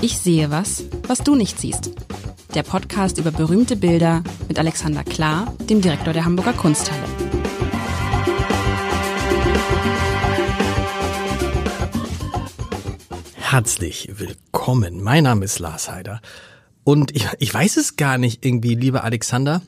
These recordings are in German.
Ich sehe was, was du nicht siehst. Der Podcast über berühmte Bilder mit Alexander Klar, dem Direktor der Hamburger Kunsthalle. Herzlich willkommen. Mein Name ist Lars Heider. Und ich, ich weiß es gar nicht irgendwie, lieber Alexander.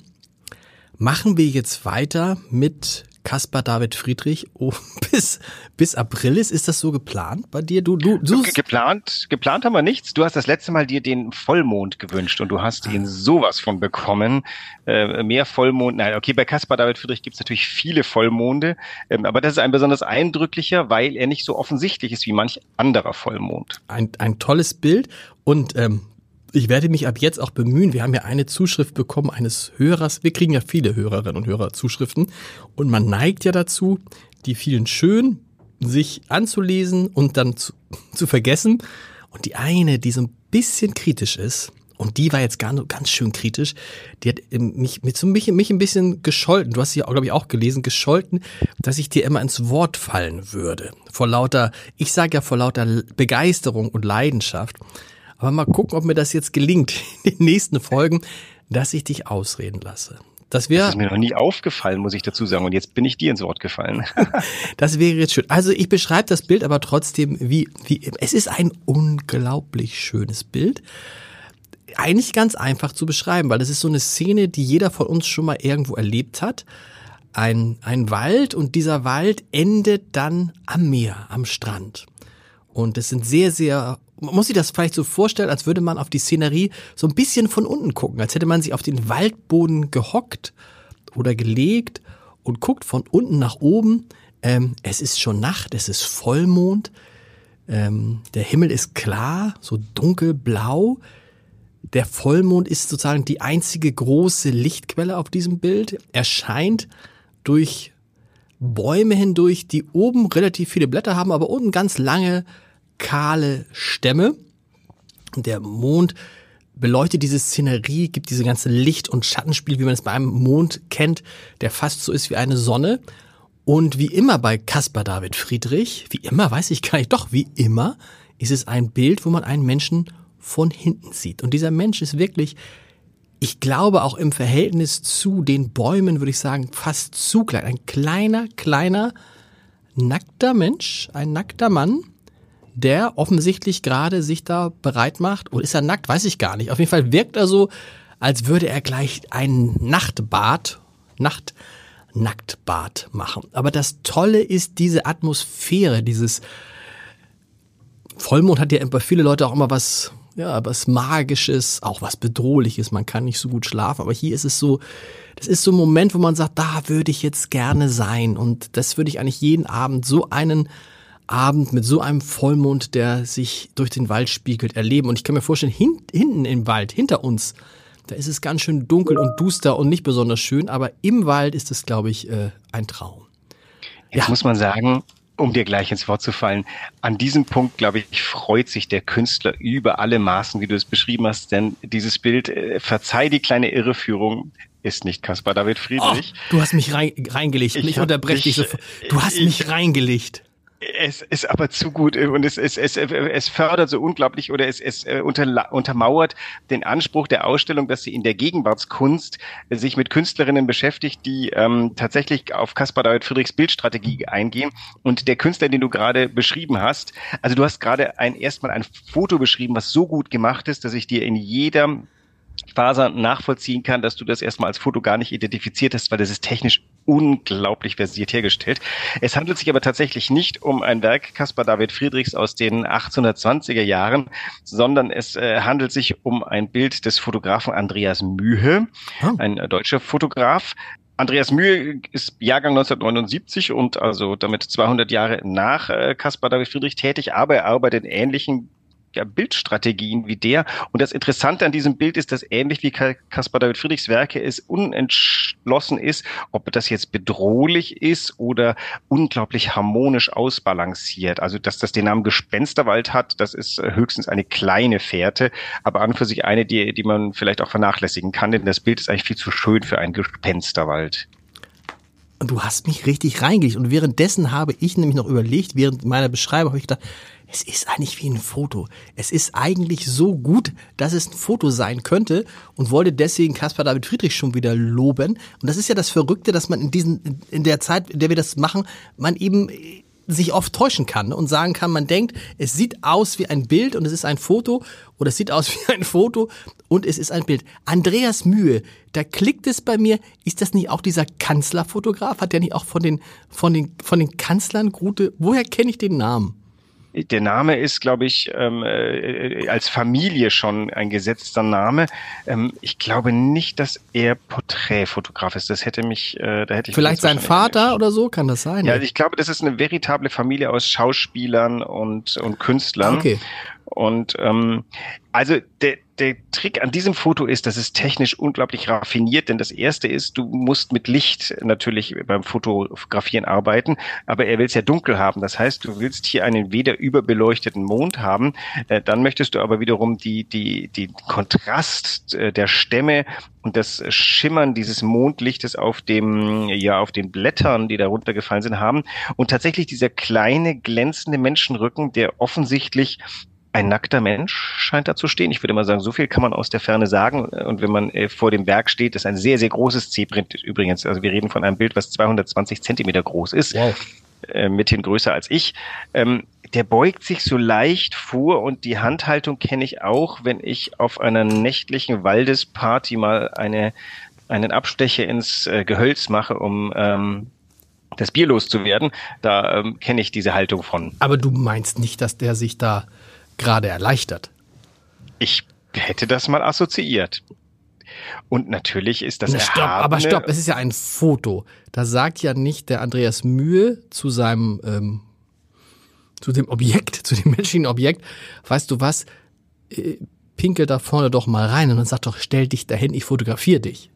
Machen wir jetzt weiter mit Caspar David Friedrich oh, bis, bis April ist. Ist das so geplant bei dir? Du, du, du geplant, geplant haben wir nichts. Du hast das letzte Mal dir den Vollmond gewünscht und du hast ihn sowas von bekommen. Äh, mehr Vollmond. Nein, okay, bei Caspar David Friedrich gibt es natürlich viele Vollmonde, ähm, aber das ist ein besonders eindrücklicher, weil er nicht so offensichtlich ist wie manch anderer Vollmond. Ein, ein tolles Bild und ähm, ich werde mich ab jetzt auch bemühen. Wir haben ja eine Zuschrift bekommen eines Hörers. Wir kriegen ja viele Hörerinnen und Hörer Zuschriften. Und man neigt ja dazu, die vielen schön sich anzulesen und dann zu, zu vergessen. Und die eine, die so ein bisschen kritisch ist, und die war jetzt ganz, ganz schön kritisch. Die hat mich, mit so mich, mich ein bisschen gescholten. Du hast sie, glaube ich, auch gelesen, gescholten, dass ich dir immer ins Wort fallen würde. Vor lauter, ich sage ja vor lauter Begeisterung und Leidenschaft. Aber mal gucken, ob mir das jetzt gelingt in den nächsten Folgen, dass ich dich ausreden lasse. Das, wär, das ist mir noch nie aufgefallen, muss ich dazu sagen. Und jetzt bin ich dir ins Wort gefallen. das wäre jetzt schön. Also ich beschreibe das Bild aber trotzdem wie, wie, es ist ein unglaublich schönes Bild. Eigentlich ganz einfach zu beschreiben, weil das ist so eine Szene, die jeder von uns schon mal irgendwo erlebt hat. Ein, ein Wald und dieser Wald endet dann am Meer, am Strand. Und es sind sehr, sehr man muss sich das vielleicht so vorstellen, als würde man auf die Szenerie so ein bisschen von unten gucken, als hätte man sich auf den Waldboden gehockt oder gelegt und guckt von unten nach oben. Ähm, es ist schon Nacht, es ist Vollmond, ähm, der Himmel ist klar, so dunkelblau. Der Vollmond ist sozusagen die einzige große Lichtquelle auf diesem Bild. Er scheint durch Bäume hindurch, die oben relativ viele Blätter haben, aber unten ganz lange kahle Stämme. Der Mond beleuchtet diese Szenerie, gibt diese ganze Licht- und Schattenspiel, wie man es bei einem Mond kennt, der fast so ist wie eine Sonne. Und wie immer bei Caspar David Friedrich, wie immer, weiß ich gar nicht, doch wie immer, ist es ein Bild, wo man einen Menschen von hinten sieht. Und dieser Mensch ist wirklich, ich glaube auch im Verhältnis zu den Bäumen, würde ich sagen, fast zu klein. Ein kleiner, kleiner, nackter Mensch, ein nackter Mann, der offensichtlich gerade sich da bereit macht. Oder ist er nackt? Weiß ich gar nicht. Auf jeden Fall wirkt er so, als würde er gleich ein Nachtbad, Nacht, Nacktbad machen. Aber das Tolle ist diese Atmosphäre, dieses Vollmond hat ja bei viele Leute auch immer was, ja, was Magisches, auch was Bedrohliches. Man kann nicht so gut schlafen, aber hier ist es so, das ist so ein Moment, wo man sagt, da würde ich jetzt gerne sein. Und das würde ich eigentlich jeden Abend so einen Abend mit so einem Vollmond, der sich durch den Wald spiegelt, erleben. Und ich kann mir vorstellen, hin, hinten im Wald, hinter uns, da ist es ganz schön dunkel und duster und nicht besonders schön, aber im Wald ist es, glaube ich, äh, ein Traum. Jetzt ja. muss man sagen, um dir gleich ins Wort zu fallen, an diesem Punkt, glaube ich, freut sich der Künstler über alle Maßen, wie du es beschrieben hast, denn dieses Bild, äh, verzeih die kleine Irreführung, ist nicht Caspar David Friedrich. Oh, du hast mich rein, reingelegt. Ich, ich unterbreche dich sofort. Du hast ich, mich reingelegt. Es ist aber zu gut und es, es, es, es fördert so unglaublich oder es, es äh, unter, untermauert den Anspruch der Ausstellung, dass sie in der Gegenwartskunst sich mit Künstlerinnen beschäftigt, die ähm, tatsächlich auf Caspar David Friedrichs Bildstrategie eingehen. Und der Künstler, den du gerade beschrieben hast, also du hast gerade ein erstmal ein Foto beschrieben, was so gut gemacht ist, dass ich dir in jeder Faser nachvollziehen kann, dass du das erstmal als Foto gar nicht identifiziert hast, weil das ist technisch unglaublich versiert hergestellt. Es handelt sich aber tatsächlich nicht um ein Werk Caspar David Friedrichs aus den 1820er Jahren, sondern es äh, handelt sich um ein Bild des Fotografen Andreas Mühe, oh. ein äh, deutscher Fotograf, Andreas Mühe ist Jahrgang 1979 und also damit 200 Jahre nach äh, Caspar David Friedrich tätig, aber er arbeitet in ähnlichen ja, Bildstrategien wie der. Und das Interessante an diesem Bild ist, dass ähnlich wie Caspar David Friedrichs Werke es unentschlossen ist, ob das jetzt bedrohlich ist oder unglaublich harmonisch ausbalanciert. Also, dass das den Namen Gespensterwald hat, das ist äh, höchstens eine kleine Fährte, aber an und für sich eine, die, die man vielleicht auch vernachlässigen kann, denn das Bild ist eigentlich viel zu schön für einen Gespensterwald. Und du hast mich richtig reingelegt. Und währenddessen habe ich nämlich noch überlegt, während meiner Beschreibung habe ich gedacht, es ist eigentlich wie ein Foto. Es ist eigentlich so gut, dass es ein Foto sein könnte und wollte deswegen Caspar David Friedrich schon wieder loben. Und das ist ja das Verrückte, dass man in diesen, in der Zeit, in der wir das machen, man eben sich oft täuschen kann und sagen kann, man denkt, es sieht aus wie ein Bild und es ist ein Foto oder es sieht aus wie ein Foto und es ist ein Bild. Andreas Mühe, da klickt es bei mir, ist das nicht auch dieser Kanzlerfotograf? Hat der nicht auch von den, von den, von den Kanzlern gute, woher kenne ich den Namen? Der Name ist, glaube ich, ähm, äh, als Familie schon ein gesetzter Name. Ähm, ich glaube nicht, dass er Porträtfotograf ist. Das hätte mich, äh, da hätte ich vielleicht sein Vater oder so, kann das sein? Ja, also ich glaube, das ist eine veritable Familie aus Schauspielern und und Künstlern. Okay. Und ähm, also der, der Trick an diesem Foto ist, dass es technisch unglaublich raffiniert, denn das erste ist, du musst mit Licht natürlich beim Fotografieren arbeiten, aber er will es ja dunkel haben. Das heißt, du willst hier einen weder überbeleuchteten Mond haben, äh, dann möchtest du aber wiederum die, die, die Kontrast äh, der Stämme und das Schimmern dieses Mondlichtes auf dem, ja, auf den Blättern, die da runtergefallen sind, haben. Und tatsächlich dieser kleine glänzende Menschenrücken, der offensichtlich ein nackter Mensch scheint da zu stehen. Ich würde mal sagen, so viel kann man aus der Ferne sagen. Und wenn man äh, vor dem Berg steht, ist ein sehr, sehr großes C-Print übrigens. Also wir reden von einem Bild, was 220 Zentimeter groß ist. Wow. Äh, mithin größer als ich. Ähm, der beugt sich so leicht vor und die Handhaltung kenne ich auch, wenn ich auf einer nächtlichen Waldesparty mal eine, einen Abstecher ins äh, Gehölz mache, um ähm, das Bier loszuwerden. Da ähm, kenne ich diese Haltung von. Aber du meinst nicht, dass der sich da gerade erleichtert. Ich hätte das mal assoziiert. Und natürlich ist das Na, stopp, aber stopp, es ist ja ein Foto. Da sagt ja nicht der Andreas Mühe zu seinem ähm, zu dem Objekt, zu dem menschlichen Objekt, weißt du was, äh, pinkel da vorne doch mal rein und dann sag doch, stell dich dahin, ich fotografiere dich.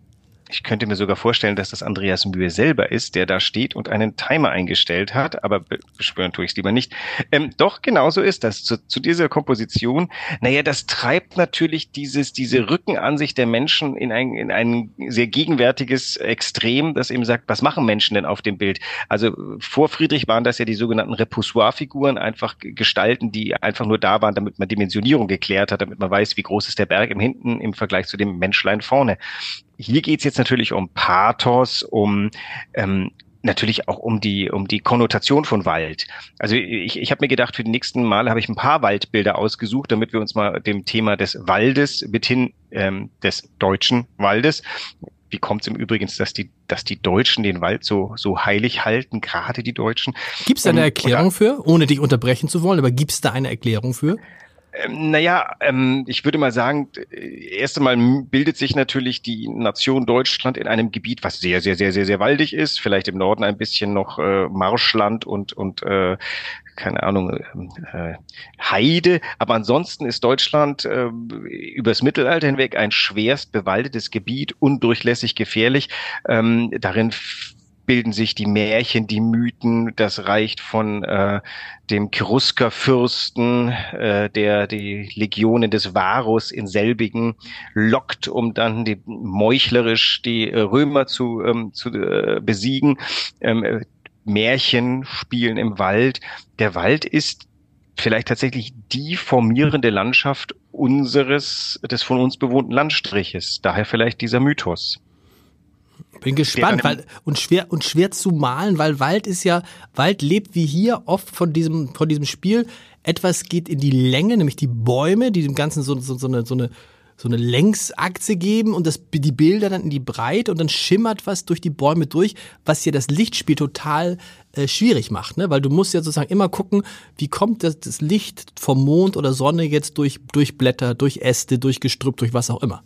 Ich könnte mir sogar vorstellen, dass das Andreas Mühe selber ist, der da steht und einen Timer eingestellt hat, aber beschwören tue ich es lieber nicht. Ähm, doch, genauso ist das. Zu, zu dieser Komposition, naja, das treibt natürlich dieses, diese Rückenansicht der Menschen in ein, in ein sehr gegenwärtiges Extrem, das eben sagt, was machen Menschen denn auf dem Bild? Also vor Friedrich waren das ja die sogenannten Repoussoir-Figuren, einfach Gestalten, die einfach nur da waren, damit man Dimensionierung geklärt hat, damit man weiß, wie groß ist der Berg im Hinten im Vergleich zu dem Menschlein vorne hier geht's jetzt natürlich um Pathos, um ähm, natürlich auch um die um die Konnotation von Wald. Also ich, ich habe mir gedacht, für die nächsten Mal habe ich ein paar Waldbilder ausgesucht, damit wir uns mal dem Thema des Waldes mithin ähm, des deutschen Waldes wie kommt es im Übrigen, dass die, dass die Deutschen den Wald so, so heilig halten, gerade die Deutschen? Gibt es da eine ähm, Erklärung für, ohne dich unterbrechen zu wollen, aber gibt es da eine Erklärung für? Ähm, naja, ähm, ich würde mal sagen, äh, erst einmal bildet sich natürlich die Nation Deutschland in einem Gebiet, was sehr, sehr, sehr, sehr, sehr waldig ist. Vielleicht im Norden ein bisschen noch äh, Marschland und, und äh, keine Ahnung, äh, Heide. Aber ansonsten ist Deutschland äh, übers Mittelalter hinweg ein schwerst bewaldetes Gebiet, undurchlässig gefährlich. Ähm, darin bilden sich die Märchen, die Mythen. Das reicht von äh, dem Cheruskerfürsten, äh, der die Legionen des Varus in selbigen lockt, um dann die, meuchlerisch die äh, Römer zu, ähm, zu äh, besiegen. Ähm, Märchen spielen im Wald. Der Wald ist vielleicht tatsächlich die formierende Landschaft unseres, des von uns bewohnten Landstriches. Daher vielleicht dieser Mythos. Bin gespannt, weil und schwer und schwer zu malen, weil Wald ist ja Wald lebt wie hier oft von diesem von diesem Spiel. Etwas geht in die Länge, nämlich die Bäume, die dem Ganzen so, so, so eine so eine so eine Längsachse geben und das, die Bilder dann in die Breite und dann schimmert was durch die Bäume durch, was hier das Lichtspiel total äh, schwierig macht, ne? Weil du musst ja sozusagen immer gucken, wie kommt das, das Licht vom Mond oder Sonne jetzt durch, durch Blätter, durch Äste, durch Gestrüpp, durch was auch immer.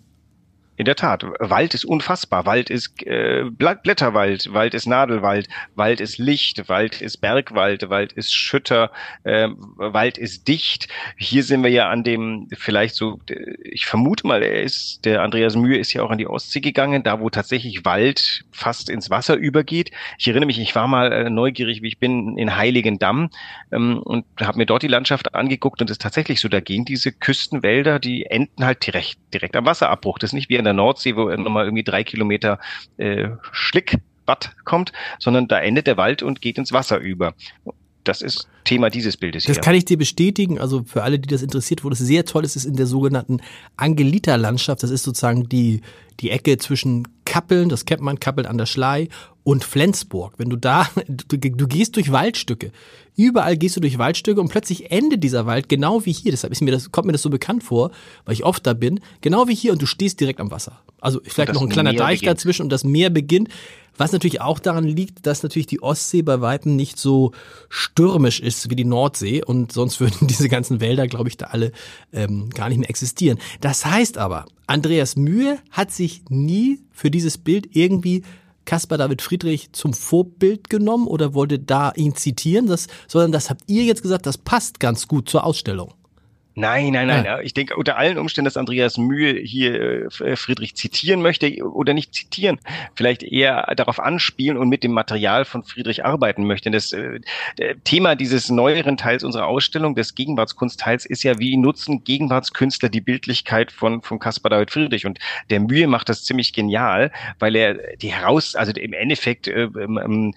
In der Tat, Wald ist unfassbar. Wald ist äh, Blätterwald, Wald ist Nadelwald, Wald ist Licht, Wald ist Bergwald, Wald ist Schütter, äh, Wald ist dicht. Hier sind wir ja an dem, vielleicht so, ich vermute mal, er ist, der Andreas Mühe ist ja auch an die Ostsee gegangen, da wo tatsächlich Wald fast ins Wasser übergeht. Ich erinnere mich, ich war mal äh, neugierig, wie ich bin, in Heiligendamm ähm, und habe mir dort die Landschaft angeguckt und es ist tatsächlich so, da gehen diese Küstenwälder, die enden halt direkt, direkt am Wasserabbruch. Das ist nicht wie in der Nordsee, wo nochmal irgendwie drei Kilometer äh, Schlickbad kommt, sondern da endet der Wald und geht ins Wasser über das ist Thema dieses Bildes hier. Das kann ich dir bestätigen. Also für alle, die das interessiert, wo das sehr toll ist, ist in der sogenannten Angelita-Landschaft. Das ist sozusagen die, die Ecke zwischen Kappeln, das kennt man, Kappeln an der Schlei und Flensburg. Wenn du da, du, du gehst durch Waldstücke. Überall gehst du durch Waldstücke und plötzlich endet dieser Wald genau wie hier. Deshalb ist mir das, kommt mir das so bekannt vor, weil ich oft da bin. Genau wie hier und du stehst direkt am Wasser. Also vielleicht noch ein kleiner Meer Deich beginnt. dazwischen und das Meer beginnt. Was natürlich auch daran liegt, dass natürlich die Ostsee bei Weitem nicht so stürmisch ist wie die Nordsee und sonst würden diese ganzen Wälder, glaube ich, da alle ähm, gar nicht mehr existieren. Das heißt aber, Andreas Mühe hat sich nie für dieses Bild irgendwie Caspar David Friedrich zum Vorbild genommen oder wollte da ihn zitieren, das, sondern das habt ihr jetzt gesagt, das passt ganz gut zur Ausstellung. Nein, nein, nein. Ja. Ich denke unter allen Umständen, dass Andreas Mühe hier äh, Friedrich zitieren möchte oder nicht zitieren, vielleicht eher darauf anspielen und mit dem Material von Friedrich arbeiten möchte. Das äh, Thema dieses neueren Teils unserer Ausstellung, des Gegenwartskunstteils, ist ja, wie nutzen Gegenwartskünstler die Bildlichkeit von, von Caspar David Friedrich. Und der Mühe macht das ziemlich genial, weil er die heraus, also im Endeffekt äh, ähm,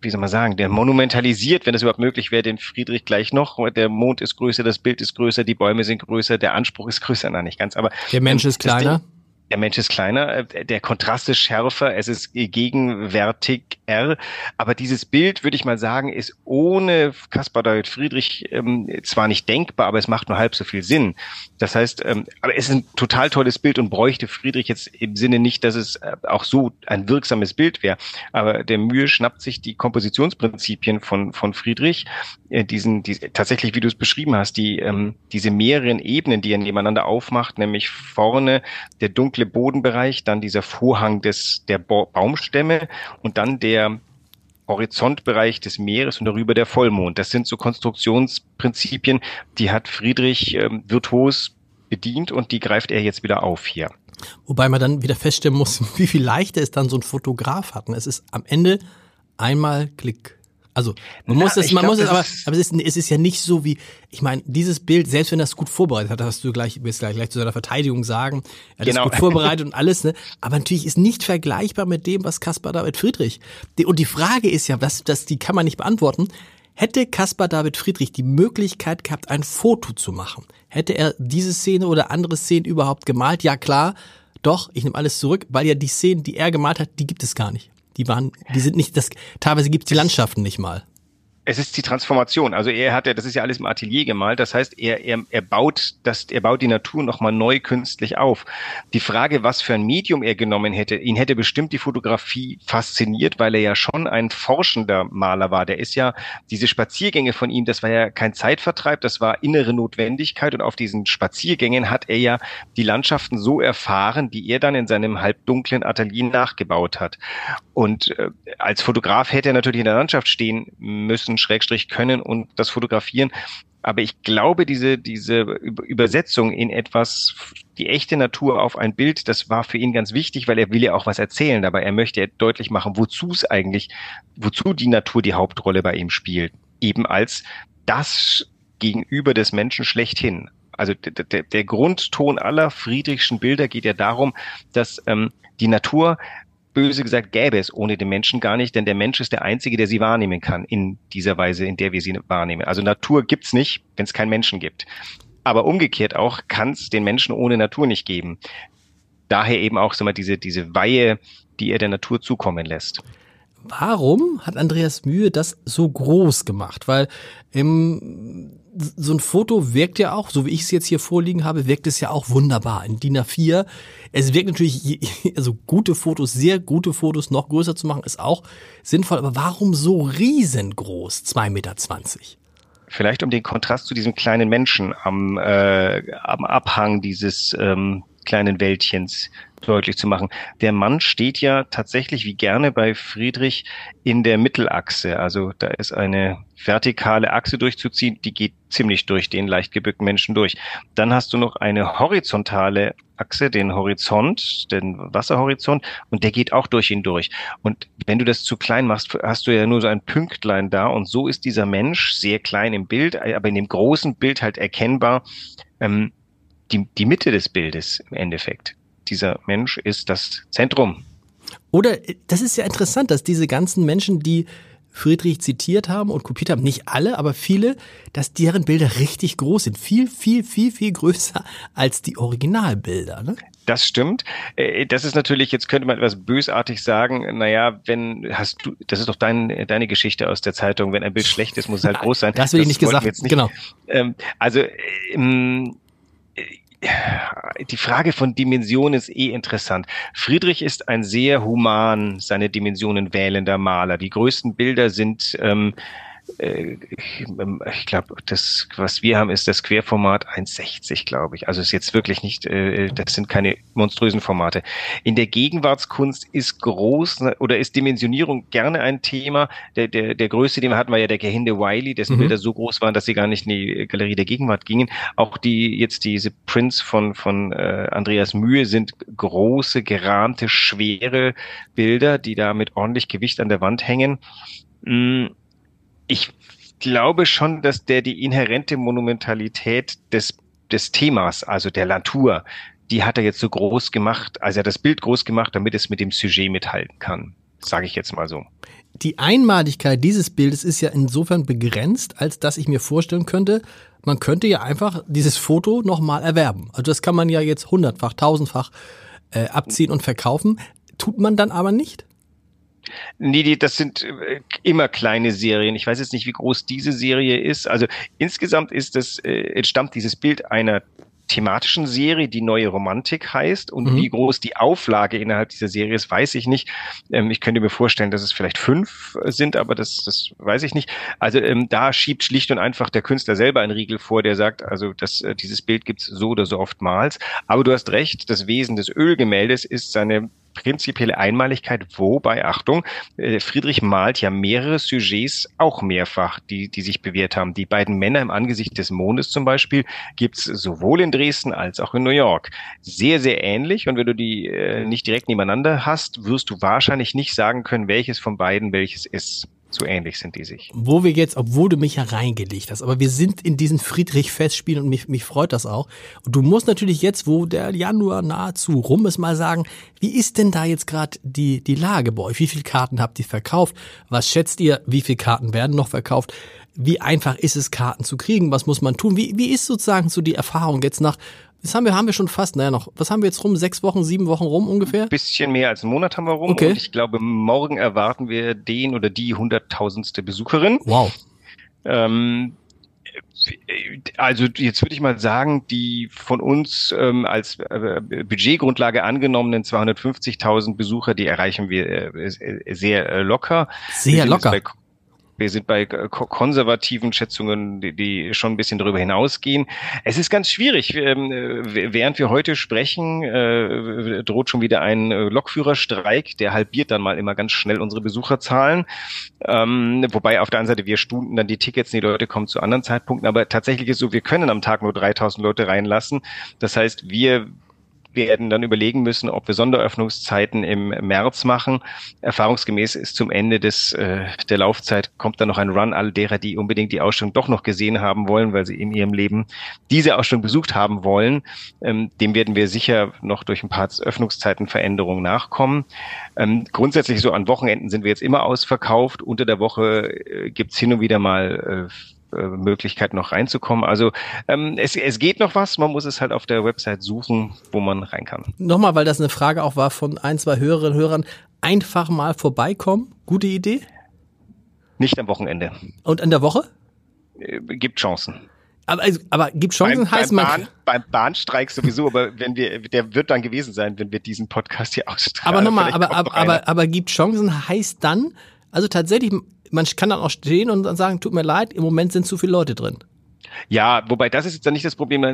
wie soll man sagen, der monumentalisiert, wenn das überhaupt möglich wäre, den Friedrich gleich noch. Der Mond ist größer, das Bild ist größer, die Bäume sind größer, der Anspruch ist größer, na nicht ganz, aber der Mensch ist kleiner. Ding, der Mensch ist kleiner, äh, der Kontrast ist schärfer, es ist gegenwärtig R. Aber dieses Bild, würde ich mal sagen, ist ohne Caspar David Friedrich ähm, zwar nicht denkbar, aber es macht nur halb so viel Sinn. Das heißt, ähm, aber es ist ein total tolles Bild und bräuchte Friedrich jetzt im Sinne nicht, dass es äh, auch so ein wirksames Bild wäre. Aber der Mühe schnappt sich die Kompositionsprinzipien von, von Friedrich, äh, diesen, die, tatsächlich, wie du es beschrieben hast, die, ähm, diese mehreren Ebenen, die er nebeneinander aufmacht, nämlich vorne der dunkle dunkle Bodenbereich, dann dieser Vorhang des, der Baumstämme und dann der Horizontbereich des Meeres und darüber der Vollmond. Das sind so Konstruktionsprinzipien, die hat Friedrich ähm, virtuos bedient und die greift er jetzt wieder auf hier. Wobei man dann wieder feststellen muss, wie viel leichter es dann so ein Fotograf hat. Es ist am Ende einmal Klick, also man Na, muss es, man glaub, muss es, aber, aber es, ist, es ist ja nicht so wie, ich meine, dieses Bild, selbst wenn das gut vorbereitet hat, hast du gleich, wirst gleich, gleich zu seiner Verteidigung sagen, er hat genau. das gut vorbereitet und alles, ne? Aber natürlich ist nicht vergleichbar mit dem, was Caspar David Friedrich. Und die Frage ist ja, was, das, die kann man nicht beantworten. Hätte Caspar David Friedrich die Möglichkeit gehabt, ein Foto zu machen, hätte er diese Szene oder andere Szenen überhaupt gemalt? Ja klar, doch, ich nehme alles zurück, weil ja die Szenen, die er gemalt hat, die gibt es gar nicht. Die waren, die sind nicht, das, teilweise gibt es die Landschaften nicht mal es ist die Transformation. Also er hat ja, das ist ja alles im Atelier gemalt. Das heißt, er, er, er baut das, er baut die Natur nochmal neu künstlich auf. Die Frage, was für ein Medium er genommen hätte, ihn hätte bestimmt die Fotografie fasziniert, weil er ja schon ein forschender Maler war. Der ist ja, diese Spaziergänge von ihm, das war ja kein Zeitvertreib, das war innere Notwendigkeit. Und auf diesen Spaziergängen hat er ja die Landschaften so erfahren, die er dann in seinem halbdunklen Atelier nachgebaut hat. Und äh, als Fotograf hätte er natürlich in der Landschaft stehen Schrägstrich können und das Fotografieren. Aber ich glaube, diese, diese Übersetzung in etwas, die echte Natur auf ein Bild, das war für ihn ganz wichtig, weil er will ja auch was erzählen. Aber er möchte ja deutlich machen, wozu es eigentlich, wozu die Natur die Hauptrolle bei ihm spielt. Eben als das Gegenüber des Menschen schlechthin. Also der, der, der Grundton aller friedrichschen Bilder geht ja darum, dass ähm, die Natur böse gesagt gäbe es ohne den Menschen gar nicht, denn der Mensch ist der Einzige, der sie wahrnehmen kann in dieser Weise, in der wir sie wahrnehmen. Also Natur gibt's nicht, wenn es keinen Menschen gibt. Aber umgekehrt auch kann es den Menschen ohne Natur nicht geben. Daher eben auch so mal diese, diese Weihe, die er der Natur zukommen lässt. Warum hat Andreas Mühe das so groß gemacht? Weil im so ein Foto wirkt ja auch, so wie ich es jetzt hier vorliegen habe, wirkt es ja auch wunderbar. In DIN A4. Es wirkt natürlich, also gute Fotos, sehr gute Fotos noch größer zu machen, ist auch sinnvoll. Aber warum so riesengroß? 2,20 Meter. Vielleicht um den Kontrast zu diesem kleinen Menschen am, äh, am Abhang dieses ähm, kleinen Wäldchens deutlich zu machen. Der Mann steht ja tatsächlich wie gerne bei Friedrich in der Mittelachse. Also da ist eine vertikale Achse durchzuziehen, die geht ziemlich durch den leicht gebückten Menschen durch. Dann hast du noch eine horizontale Achse, den Horizont, den Wasserhorizont, und der geht auch durch ihn durch. Und wenn du das zu klein machst, hast du ja nur so ein Pünktlein da. Und so ist dieser Mensch sehr klein im Bild, aber in dem großen Bild halt erkennbar ähm, die, die Mitte des Bildes im Endeffekt dieser Mensch ist das Zentrum. Oder das ist ja interessant, dass diese ganzen Menschen, die Friedrich zitiert haben und kopiert haben, nicht alle, aber viele, dass deren Bilder richtig groß sind. Viel, viel, viel, viel größer als die Originalbilder. Ne? Das stimmt. Äh, das ist natürlich, jetzt könnte man etwas bösartig sagen, naja, wenn hast du, das ist doch dein, deine Geschichte aus der Zeitung, wenn ein Bild schlecht ist, muss es halt groß sein. Das will ich nicht gesagt, nicht. genau. Ähm, also ähm, die Frage von Dimension ist eh interessant. Friedrich ist ein sehr human seine Dimensionen wählender Maler. Die größten Bilder sind ähm, äh, ich glaube, das, was wir haben, ist das Querformat 1,60, glaube ich. Also ist jetzt wirklich nicht, äh, das sind keine monströsen Formate. In der Gegenwartskunst ist groß oder ist Dimensionierung gerne ein Thema. Der, der, der größte, den wir hatten, war ja der Gehinde Wiley, dessen mhm. Bilder so groß waren, dass sie gar nicht in die Galerie der Gegenwart gingen. Auch die, jetzt diese Prints von, von äh, Andreas Mühe sind große, gerahmte, schwere Bilder, die da mit ordentlich Gewicht an der Wand hängen. Mm ich glaube schon, dass der die inhärente Monumentalität des, des Themas, also der Natur, die hat er jetzt so groß gemacht, also er hat das Bild groß gemacht, damit es mit dem Sujet mithalten kann. Sage ich jetzt mal so. Die Einmaligkeit dieses Bildes ist ja insofern begrenzt, als dass ich mir vorstellen könnte, man könnte ja einfach dieses Foto nochmal erwerben. Also das kann man ja jetzt hundertfach, tausendfach äh, abziehen und verkaufen. Tut man dann aber nicht? Nee, die, das sind äh, immer kleine Serien. Ich weiß jetzt nicht, wie groß diese Serie ist. Also insgesamt ist das, äh, entstammt dieses Bild einer thematischen Serie, die neue Romantik heißt. Und mhm. wie groß die Auflage innerhalb dieser Serie ist, weiß ich nicht. Ähm, ich könnte mir vorstellen, dass es vielleicht fünf sind, aber das, das weiß ich nicht. Also ähm, da schiebt schlicht und einfach der Künstler selber einen Riegel vor, der sagt, also das, äh, dieses Bild gibt's so oder so oftmals. Aber du hast recht, das Wesen des Ölgemäldes ist seine prinzipielle Einmaligkeit, wobei, Achtung, äh, Friedrich malt ja mehrere Sujets auch mehrfach, die, die sich bewährt haben. Die beiden Männer im Angesicht des Mondes zum Beispiel gibt's sowohl in Dresden als auch in New York. Sehr, sehr ähnlich und wenn du die äh, nicht direkt nebeneinander hast, wirst du wahrscheinlich nicht sagen können, welches von beiden welches ist. So ähnlich sind die sich. Wo wir jetzt, obwohl du mich ja reingelegt hast, aber wir sind in diesen Friedrich-Festspielen und mich, mich freut das auch. Und du musst natürlich jetzt, wo der Januar nahezu rum ist, mal sagen, wie ist denn da jetzt gerade die, die Lage bei euch? Wie viele Karten habt ihr verkauft? Was schätzt ihr? Wie viele Karten werden noch verkauft? Wie einfach ist es, Karten zu kriegen? Was muss man tun? Wie, wie ist sozusagen so die Erfahrung jetzt nach das haben wir, haben wir schon fast, naja noch, was haben wir jetzt rum? Sechs Wochen, sieben Wochen rum ungefähr? Ein bisschen mehr als einen Monat haben wir rum. Okay. Und ich glaube, morgen erwarten wir den oder die hunderttausendste Besucherin. Wow. Ähm, also jetzt würde ich mal sagen, die von uns ähm, als äh, Budgetgrundlage angenommenen 250.000 Besucher, die erreichen wir äh, sehr äh, locker. Sehr locker. Wir sind bei konservativen Schätzungen, die, die schon ein bisschen darüber hinausgehen. Es ist ganz schwierig. Ähm, während wir heute sprechen, äh, droht schon wieder ein äh, Lokführerstreik, der halbiert dann mal immer ganz schnell unsere Besucherzahlen. Ähm, wobei auf der anderen Seite wir stunden dann die Tickets, die Leute kommen zu anderen Zeitpunkten. Aber tatsächlich ist so, wir können am Tag nur 3000 Leute reinlassen. Das heißt, wir werden dann überlegen müssen, ob wir Sonderöffnungszeiten im März machen. Erfahrungsgemäß ist zum Ende des, äh, der Laufzeit kommt dann noch ein Run all derer, die unbedingt die Ausstellung doch noch gesehen haben wollen, weil sie in ihrem Leben diese Ausstellung besucht haben wollen. Ähm, dem werden wir sicher noch durch ein paar Öffnungszeitenveränderungen nachkommen. Ähm, grundsätzlich so an Wochenenden sind wir jetzt immer ausverkauft. Unter der Woche äh, gibt's hin und wieder mal äh, Möglichkeit noch reinzukommen. Also ähm, es, es geht noch was, man muss es halt auf der Website suchen, wo man rein kann. Nochmal, weil das eine Frage auch war von ein, zwei Hörerinnen und Hörern, einfach mal vorbeikommen, gute Idee? Nicht am Wochenende. Und in der Woche? Äh, gibt Chancen. Aber, also, aber gibt Chancen beim, heißt beim man. Bahn, beim Bahnstreik sowieso, aber wenn wir, der wird dann gewesen sein, wenn wir diesen Podcast hier ausstrahlen. Aber nochmal, aber, aber, aber, aber gibt Chancen heißt dann, also tatsächlich man kann dann auch stehen und dann sagen, tut mir leid, im Moment sind zu viele Leute drin. Ja, wobei das ist jetzt dann nicht das Problem.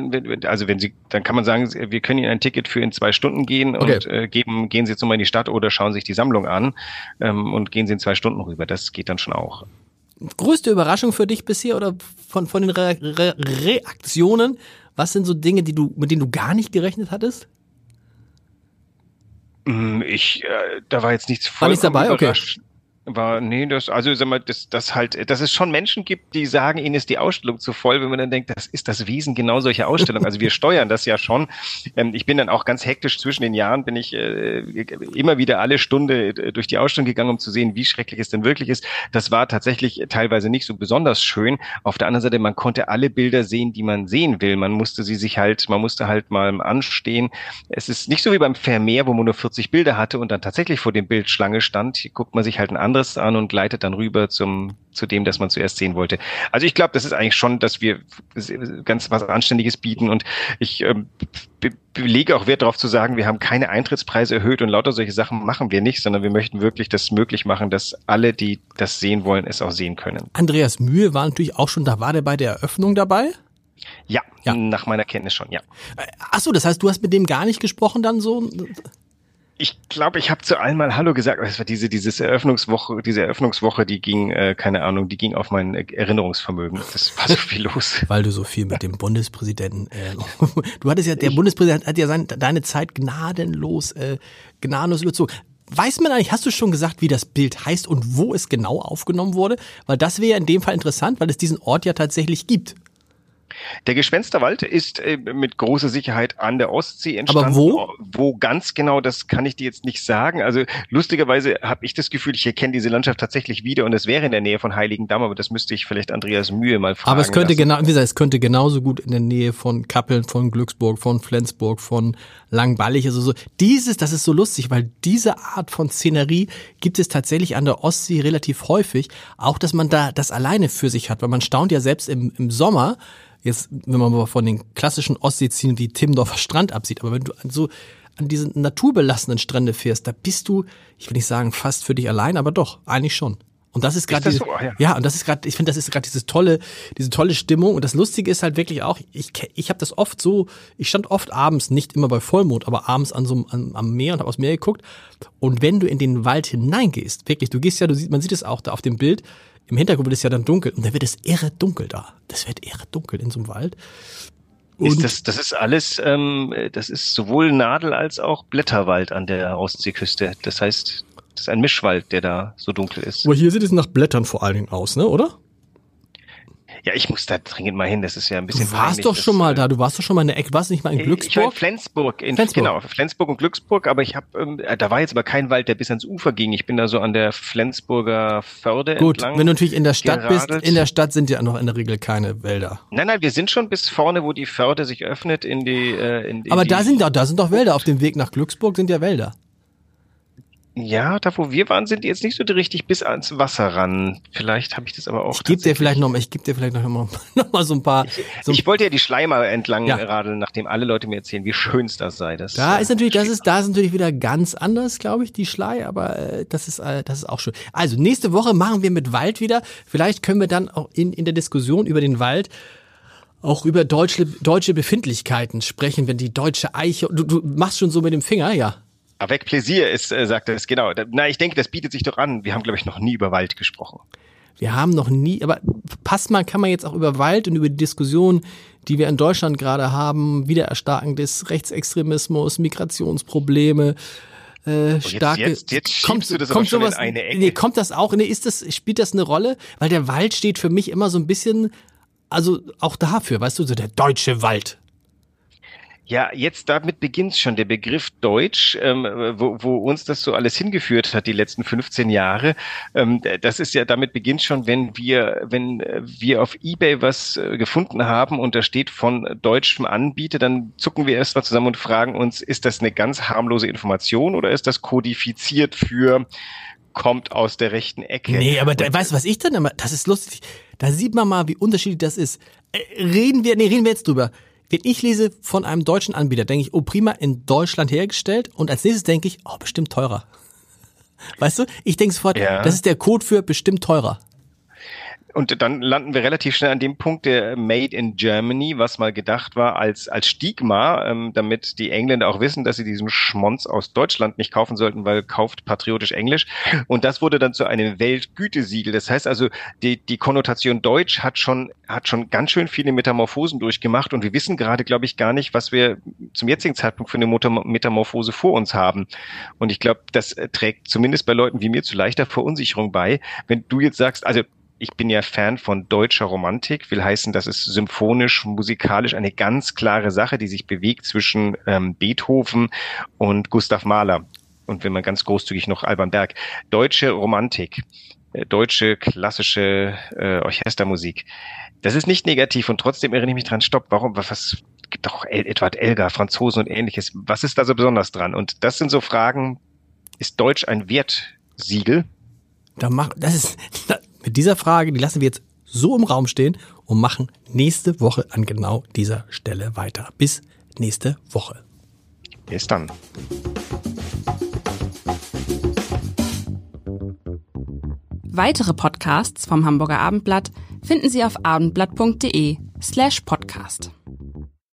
Also wenn Sie, dann kann man sagen, wir können Ihnen ein Ticket für in zwei Stunden gehen okay. und äh, geben, gehen Sie jetzt nochmal in die Stadt oder schauen sich die Sammlung an ähm, und gehen Sie in zwei Stunden rüber. Das geht dann schon auch. Größte Überraschung für dich bisher oder von, von den Re Re Reaktionen? Was sind so Dinge, die du, mit denen du gar nicht gerechnet hattest? Mm, ich, äh, da war jetzt nichts vollkommen war nichts dabei? Okay. War, nee, das, also sag mal, das, das halt, dass es schon Menschen gibt, die sagen, ihnen ist die Ausstellung zu voll, wenn man dann denkt, das ist das Wesen genau solcher Ausstellungen. Also wir steuern das ja schon. Ähm, ich bin dann auch ganz hektisch zwischen den Jahren, bin ich äh, immer wieder alle Stunde äh, durch die Ausstellung gegangen, um zu sehen, wie schrecklich es denn wirklich ist. Das war tatsächlich teilweise nicht so besonders schön. Auf der anderen Seite, man konnte alle Bilder sehen, die man sehen will. Man musste sie sich halt, man musste halt mal anstehen. Es ist nicht so wie beim Vermeer, wo man nur 40 Bilder hatte und dann tatsächlich vor dem Bild Schlange stand. Hier guckt man sich halt ein an und gleitet dann rüber zum zu dem, das man zuerst sehen wollte. Also ich glaube, das ist eigentlich schon, dass wir ganz was Anständiges bieten und ich ähm, lege auch Wert darauf zu sagen, wir haben keine Eintrittspreise erhöht und lauter solche Sachen machen wir nicht, sondern wir möchten wirklich das möglich machen, dass alle, die das sehen wollen, es auch sehen können. Andreas Mühe war natürlich auch schon da, war der bei der Eröffnung dabei? Ja, ja. nach meiner Kenntnis schon, ja. Ach so, das heißt, du hast mit dem gar nicht gesprochen dann so? Ich glaube, ich habe zu allen mal Hallo gesagt. Es war diese dieses Eröffnungswoche, diese Eröffnungswoche, die ging, äh, keine Ahnung, die ging auf mein Erinnerungsvermögen. Das war so viel los. Weil du so viel mit dem Bundespräsidenten. Äh, du hattest ja, der ich, Bundespräsident hat ja sein, deine Zeit gnadenlos, äh, gnadenlos überzogen. Weiß man eigentlich, hast du schon gesagt, wie das Bild heißt und wo es genau aufgenommen wurde? Weil das wäre in dem Fall interessant, weil es diesen Ort ja tatsächlich gibt. Der Gespensterwald ist äh, mit großer Sicherheit an der Ostsee entstanden. Aber wo? Wo ganz genau, das kann ich dir jetzt nicht sagen. Also lustigerweise habe ich das Gefühl, ich erkenne diese Landschaft tatsächlich wieder und es wäre in der Nähe von Heiligendamm, aber das müsste ich vielleicht Andreas Mühe mal fragen. Aber es könnte genau, wie gesagt, es könnte genauso gut in der Nähe von Kappeln, von Glücksburg, von Flensburg, von Langballig, also so. Dieses, das ist so lustig, weil diese Art von Szenerie gibt es tatsächlich an der Ostsee relativ häufig. Auch, dass man da das alleine für sich hat, weil man staunt ja selbst im, im Sommer, jetzt, wenn man mal von den klassischen Ostseezielen wie Timmendorfer Strand absieht, aber wenn du so an diesen naturbelassenen Strände fährst, da bist du, ich will nicht sagen fast für dich allein, aber doch, eigentlich schon. Und das ist gerade so? ja. ja, und das ist gerade, ich finde, das ist gerade dieses tolle, diese tolle Stimmung. Und das Lustige ist halt wirklich auch, ich, ich habe das oft so, ich stand oft abends, nicht immer bei Vollmond, aber abends an so an, am Meer und habe aufs Meer geguckt. Und wenn du in den Wald hineingehst, wirklich, du gehst ja, du siehst, man sieht es auch da auf dem Bild, im Hintergrund wird es ja dann dunkel und dann wird es irre dunkel da. Das wird irre dunkel in so einem Wald. Und ist das, das ist alles, ähm, das ist sowohl Nadel als auch Blätterwald an der Ostseeküste. Das heißt, das ist ein Mischwald, der da so dunkel ist. Aber hier sieht es nach Blättern vor allen Dingen aus, ne, oder? Ja, ich muss da dringend mal hin. Das ist ja ein bisschen. Du warst doch schon mal da. Du warst doch schon mal in der Ecke. Warst nicht mal in Glücksburg? Ich war in Flensburg. In, Flensburg. Genau, Flensburg und Glücksburg. Aber ich habe, ähm, äh, da war jetzt aber kein Wald, der bis ans Ufer ging. Ich bin da so an der Flensburger Förde Gut, entlang. wenn du natürlich in der Stadt geradelt. bist, in der Stadt sind ja noch in der Regel keine Wälder. Nein, nein, wir sind schon bis vorne, wo die Förde sich öffnet in die. Äh, in, in aber die da sind doch, da sind doch Wälder. Auf dem Weg nach Glücksburg sind ja Wälder. Ja, da wo wir waren, sind die jetzt nicht so richtig bis ans Wasser ran. Vielleicht habe ich das aber auch. Ich gebe dir vielleicht noch mal, ich gebe dir vielleicht noch mal, noch mal so ein paar. Ich, so ich wollte ja die Schleimer entlang ja. radeln, nachdem alle Leute mir erzählen, wie schön es das sei. Das, da ist natürlich, das ist, da ist natürlich wieder ganz anders, glaube ich, die Schlei, aber äh, das ist, äh, das ist auch schön. Also nächste Woche machen wir mit Wald wieder. Vielleicht können wir dann auch in in der Diskussion über den Wald auch über deutsche, deutsche Befindlichkeiten sprechen, wenn die deutsche Eiche, du, du machst schon so mit dem Finger, ja. Avec Plaisir ist, äh, sagt er es, genau. Na, ich denke, das bietet sich doch an. Wir haben, glaube ich, noch nie über Wald gesprochen. Wir haben noch nie, aber passt mal, kann man jetzt auch über Wald und über die Diskussion, die wir in Deutschland gerade haben, Wiedererstarken des Rechtsextremismus, Migrationsprobleme, äh, starke. Jetzt, jetzt, jetzt kommt, du das kommt schon sowas, in eine Ecke. Nee, kommt das auch, nee, ist das, spielt das eine Rolle? Weil der Wald steht für mich immer so ein bisschen, also auch dafür, weißt du, so der deutsche Wald. Ja, jetzt damit beginnt schon der Begriff Deutsch, ähm, wo, wo uns das so alles hingeführt hat die letzten 15 Jahre. Ähm, das ist ja damit beginnt schon, wenn wir wenn wir auf eBay was äh, gefunden haben und da steht von deutschem Anbieter, dann zucken wir erstmal zusammen und fragen uns, ist das eine ganz harmlose Information oder ist das kodifiziert für kommt aus der rechten Ecke. Nee, aber da, weißt du, was ich dann immer, das ist lustig. Da sieht man mal, wie unterschiedlich das ist. Äh, reden wir, nee, reden wir jetzt drüber. Wenn ich lese von einem deutschen Anbieter, denke ich, oh prima, in Deutschland hergestellt und als nächstes denke ich, oh bestimmt teurer. Weißt du? Ich denke sofort, ja. das ist der Code für bestimmt teurer. Und dann landen wir relativ schnell an dem Punkt der Made in Germany, was mal gedacht war als, als Stigma, ähm, damit die Engländer auch wissen, dass sie diesen Schmonz aus Deutschland nicht kaufen sollten, weil kauft patriotisch Englisch. Und das wurde dann zu einem Weltgütesiegel. Das heißt also, die, die Konnotation Deutsch hat schon, hat schon ganz schön viele Metamorphosen durchgemacht und wir wissen gerade, glaube ich, gar nicht, was wir zum jetzigen Zeitpunkt für eine Metamorphose vor uns haben. Und ich glaube, das trägt zumindest bei Leuten wie mir zu leichter Verunsicherung bei. Wenn du jetzt sagst, also ich bin ja Fan von deutscher Romantik, will heißen, das ist symphonisch, musikalisch eine ganz klare Sache, die sich bewegt zwischen ähm, Beethoven und Gustav Mahler. Und wenn man ganz großzügig noch Alban Berg. Deutsche Romantik, äh, deutsche klassische äh, Orchestermusik. Das ist nicht negativ und trotzdem erinnere ich mich dran, stopp, warum, was, was gibt doch El, Edward Elgar, Franzosen und ähnliches. Was ist da so besonders dran? Und das sind so Fragen, ist Deutsch ein Wertsiegel? Da mach, das ist, mit dieser Frage, die lassen wir jetzt so im Raum stehen und machen nächste Woche an genau dieser Stelle weiter. Bis nächste Woche. Bis dann. Weitere Podcasts vom Hamburger Abendblatt finden Sie auf abendblatt.de slash podcast.